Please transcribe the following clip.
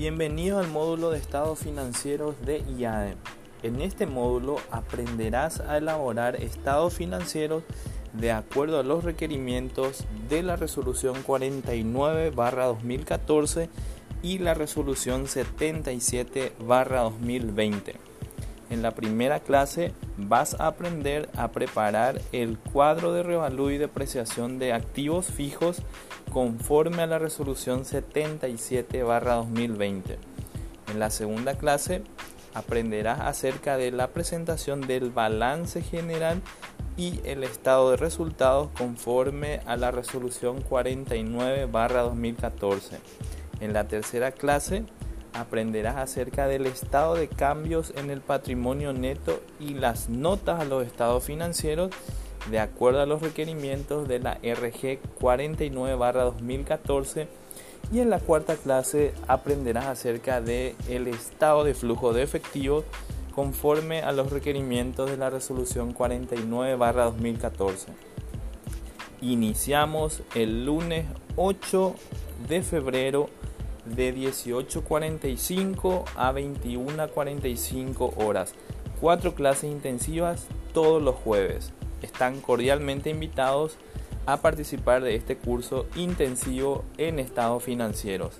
Bienvenido al módulo de estados financieros de IADEM. En este módulo aprenderás a elaborar estados financieros de acuerdo a los requerimientos de la resolución 49-2014 y la resolución 77-2020. En la primera clase vas a aprender a preparar el cuadro de revalú y depreciación de activos fijos conforme a la resolución 77-2020. En la segunda clase aprenderás acerca de la presentación del balance general y el estado de resultados conforme a la resolución 49-2014. En la tercera clase aprenderás acerca del estado de cambios en el patrimonio neto y las notas a los estados financieros de acuerdo a los requerimientos de la RG 49-2014 y en la cuarta clase aprenderás acerca del el estado de flujo de efectivo conforme a los requerimientos de la resolución 49-2014. Iniciamos el lunes 8 de febrero de 18.45 a 21.45 horas. Cuatro clases intensivas todos los jueves. Están cordialmente invitados a participar de este curso intensivo en estados financieros.